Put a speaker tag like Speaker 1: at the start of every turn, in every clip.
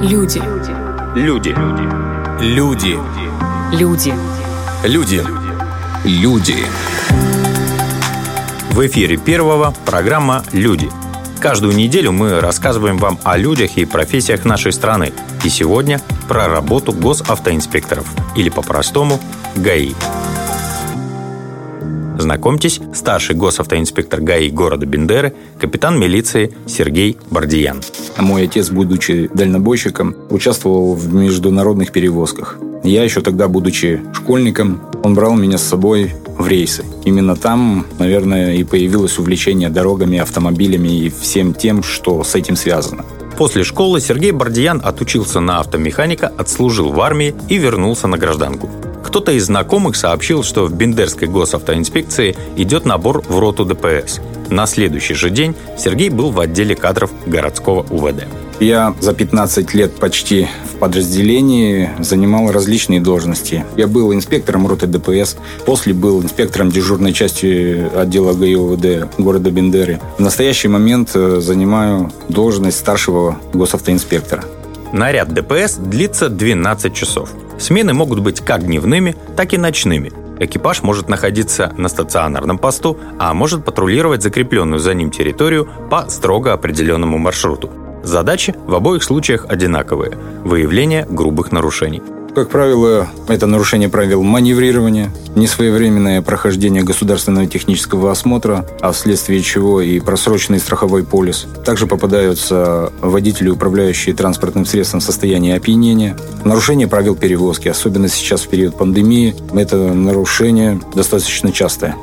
Speaker 1: Люди.
Speaker 2: Люди.
Speaker 3: Люди.
Speaker 1: Люди.
Speaker 3: Люди. Люди.
Speaker 2: В эфире первого программа «Люди». Каждую неделю мы рассказываем вам о людях и профессиях нашей страны. И сегодня про работу госавтоинспекторов, или по-простому ГАИ. Знакомьтесь, старший госавтоинспектор ГАИ города Бендеры, капитан милиции Сергей Бардиян.
Speaker 4: Мой отец, будучи дальнобойщиком, участвовал в международных перевозках. Я еще тогда, будучи школьником, он брал меня с собой в рейсы. Именно там, наверное, и появилось увлечение дорогами, автомобилями и всем тем, что с этим связано.
Speaker 2: После школы Сергей Бардиян отучился на автомеханика, отслужил в армии и вернулся на гражданку. Кто-то из знакомых сообщил, что в Бендерской госавтоинспекции идет набор в роту ДПС. На следующий же день Сергей был в отделе кадров городского УВД.
Speaker 4: Я за 15 лет почти в подразделении занимал различные должности. Я был инспектором роты ДПС, после был инспектором дежурной части отдела ГИОВД города Бендеры. В настоящий момент э, занимаю должность старшего госавтоинспектора.
Speaker 2: Наряд ДПС длится 12 часов. Смены могут быть как дневными, так и ночными. Экипаж может находиться на стационарном посту, а может патрулировать закрепленную за ним территорию по строго определенному маршруту. Задачи в обоих случаях одинаковые – выявление грубых нарушений.
Speaker 4: Как правило, это нарушение правил маневрирования, несвоевременное прохождение государственного технического осмотра, а вследствие чего и просроченный страховой полис. Также попадаются водители, управляющие транспортным средством в состоянии опьянения. Нарушение правил перевозки, особенно сейчас в период пандемии, это нарушение достаточно частое.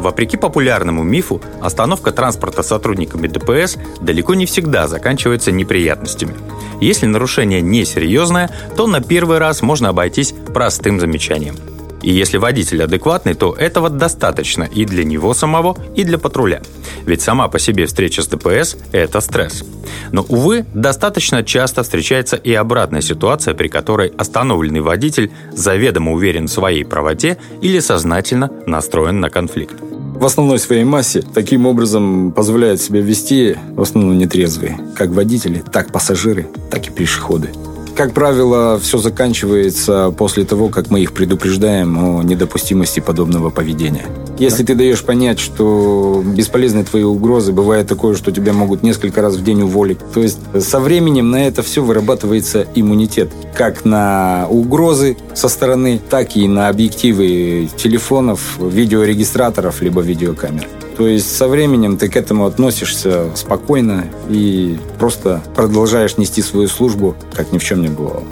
Speaker 2: Вопреки популярному мифу, остановка транспорта сотрудниками ДПС далеко не всегда заканчивается неприятностями. Если нарушение несерьезное, то на первый раз можно обойтись простым замечанием. И если водитель адекватный, то этого достаточно и для него самого, и для патруля. Ведь сама по себе встреча с ДПС – это стресс. Но, увы, достаточно часто встречается и обратная ситуация, при которой остановленный водитель заведомо уверен в своей правоте или сознательно настроен на конфликт
Speaker 4: в основной своей массе таким образом позволяют себя вести в основном нетрезвые, как водители, так пассажиры, так и пешеходы. Как правило, все заканчивается после того, как мы их предупреждаем о недопустимости подобного поведения. Если ты даешь понять, что бесполезны твои угрозы, бывает такое, что тебя могут несколько раз в день уволить. То есть со временем на это все вырабатывается иммунитет. Как на угрозы со стороны, так и на объективы телефонов, видеорегистраторов, либо видеокамер. То есть со временем ты к этому относишься спокойно и просто продолжаешь нести свою службу, как ни в чем не бывало.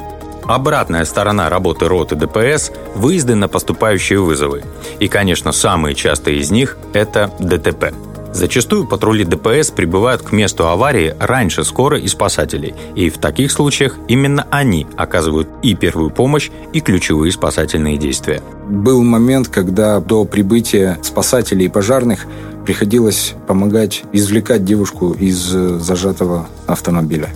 Speaker 2: Обратная сторона работы роты ДПС – выезды на поступающие вызовы. И, конечно, самые частые из них – это ДТП. Зачастую патрули ДПС прибывают к месту аварии раньше скорой и спасателей, и в таких случаях именно они оказывают и первую помощь, и ключевые спасательные действия.
Speaker 4: Был момент, когда до прибытия спасателей и пожарных приходилось помогать извлекать девушку из э, зажатого автомобиля.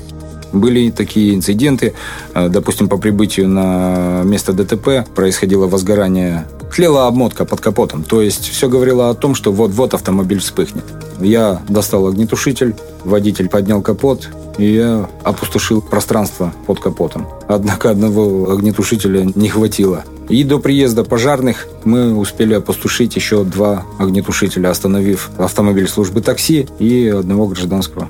Speaker 4: Были такие инциденты. Э, допустим, по прибытию на место ДТП происходило возгорание. Тлела обмотка под капотом. То есть все говорило о том, что вот-вот автомобиль вспыхнет. Я достал огнетушитель, водитель поднял капот, и я опустошил пространство под капотом. Однако одного огнетушителя не хватило. И до приезда пожарных мы успели опустошить еще два огнетушителя, остановив автомобиль службы такси и одного гражданского.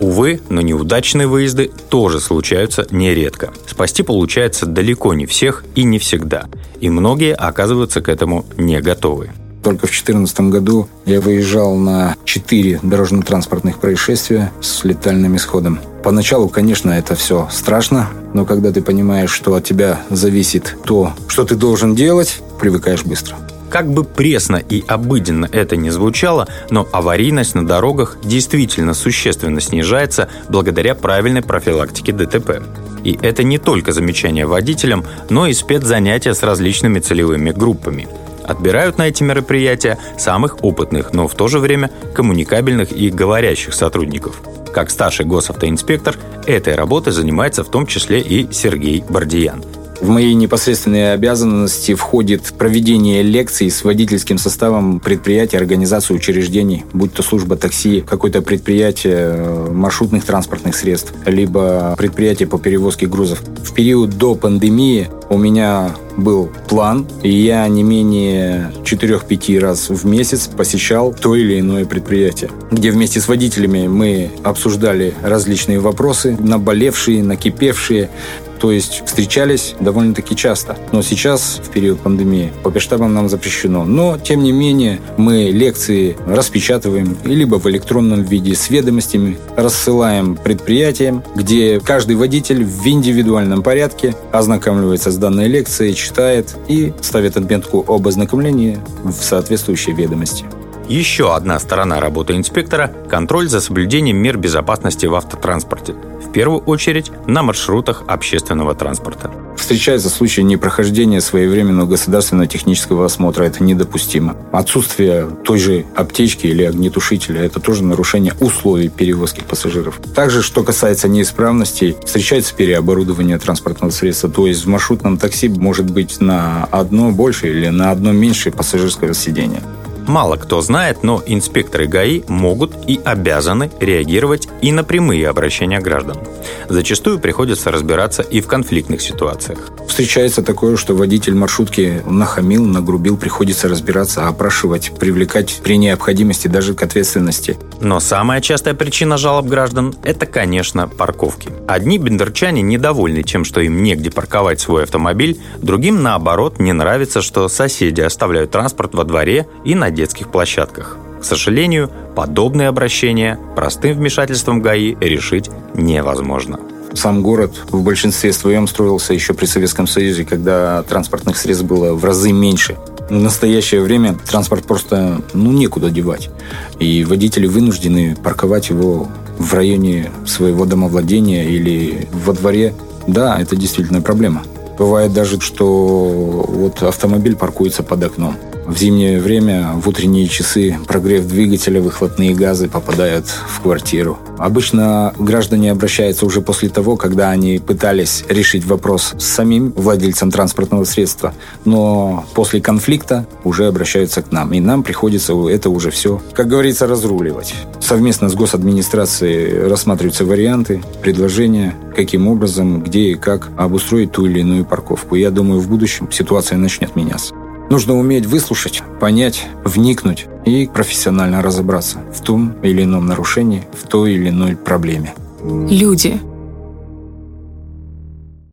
Speaker 2: Увы, но неудачные выезды тоже случаются нередко. Спасти получается далеко не всех и не всегда. И многие оказываются к этому не готовы.
Speaker 4: Только в 2014 году я выезжал на 4 дорожно-транспортных происшествия с летальным исходом. Поначалу, конечно, это все страшно, но когда ты понимаешь, что от тебя зависит то, что ты должен делать, привыкаешь быстро.
Speaker 2: Как бы пресно и обыденно это ни звучало, но аварийность на дорогах действительно существенно снижается благодаря правильной профилактике ДТП. И это не только замечания водителям, но и спецзанятия с различными целевыми группами – отбирают на эти мероприятия самых опытных, но в то же время коммуникабельных и говорящих сотрудников. Как старший госавтоинспектор, этой работой занимается в том числе и Сергей Бардиян.
Speaker 4: В мои непосредственные обязанности входит проведение лекций с водительским составом предприятий, организаций, учреждений, будь то служба такси, какое-то предприятие э, маршрутных транспортных средств, либо предприятие по перевозке грузов. В период до пандемии у меня был план, и я не менее 4-5 раз в месяц посещал то или иное предприятие, где вместе с водителями мы обсуждали различные вопросы, наболевшие, накипевшие, то есть встречались довольно-таки часто. Но сейчас, в период пандемии, по пештабам нам запрещено. Но, тем не менее, мы лекции распечатываем либо в электронном виде с ведомостями, рассылаем предприятиям, где каждый водитель в индивидуальном порядке ознакомливается с данной лекцией, читает и ставит отметку об ознакомлении в соответствующей ведомости.
Speaker 2: Еще одна сторона работы инспектора – контроль за соблюдением мер безопасности в автотранспорте – в первую очередь на маршрутах общественного транспорта.
Speaker 4: Встречаются случаи непрохождения своевременного государственного технического осмотра. Это недопустимо. Отсутствие той же аптечки или огнетушителя – это тоже нарушение условий перевозки пассажиров. Также, что касается неисправностей, встречается переоборудование транспортного средства. То есть в маршрутном такси может быть на одно больше или на одно меньше пассажирского сидения.
Speaker 2: Мало кто знает, но инспекторы ГАИ могут и обязаны реагировать и на прямые обращения граждан. Зачастую приходится разбираться и в конфликтных ситуациях.
Speaker 4: Встречается такое, что водитель маршрутки нахамил, нагрубил, приходится разбираться, опрашивать, привлекать при необходимости даже к ответственности.
Speaker 2: Но самая частая причина жалоб граждан – это, конечно, парковки. Одни бендерчане недовольны тем, что им негде парковать свой автомобиль, другим, наоборот, не нравится, что соседи оставляют транспорт во дворе и на детских площадках. К сожалению, подобные обращения простым вмешательством ГАИ решить невозможно.
Speaker 4: Сам город в большинстве своем строился еще при Советском Союзе, когда транспортных средств было в разы меньше. В настоящее время транспорт просто ну, некуда девать. И водители вынуждены парковать его в районе своего домовладения или во дворе. Да, это действительно проблема. Бывает даже, что вот автомобиль паркуется под окном. В зимнее время в утренние часы прогрев двигателя, выхлопные газы попадают в квартиру. Обычно граждане обращаются уже после того, когда они пытались решить вопрос с самим владельцем транспортного средства, но после конфликта уже обращаются к нам, и нам приходится это уже все, как говорится, разруливать. Совместно с госадминистрацией рассматриваются варианты, предложения, каким образом, где и как обустроить ту или иную парковку. Я думаю, в будущем ситуация начнет меняться. Нужно уметь выслушать, понять, вникнуть и профессионально разобраться в том или ином нарушении, в той или иной проблеме.
Speaker 1: Люди –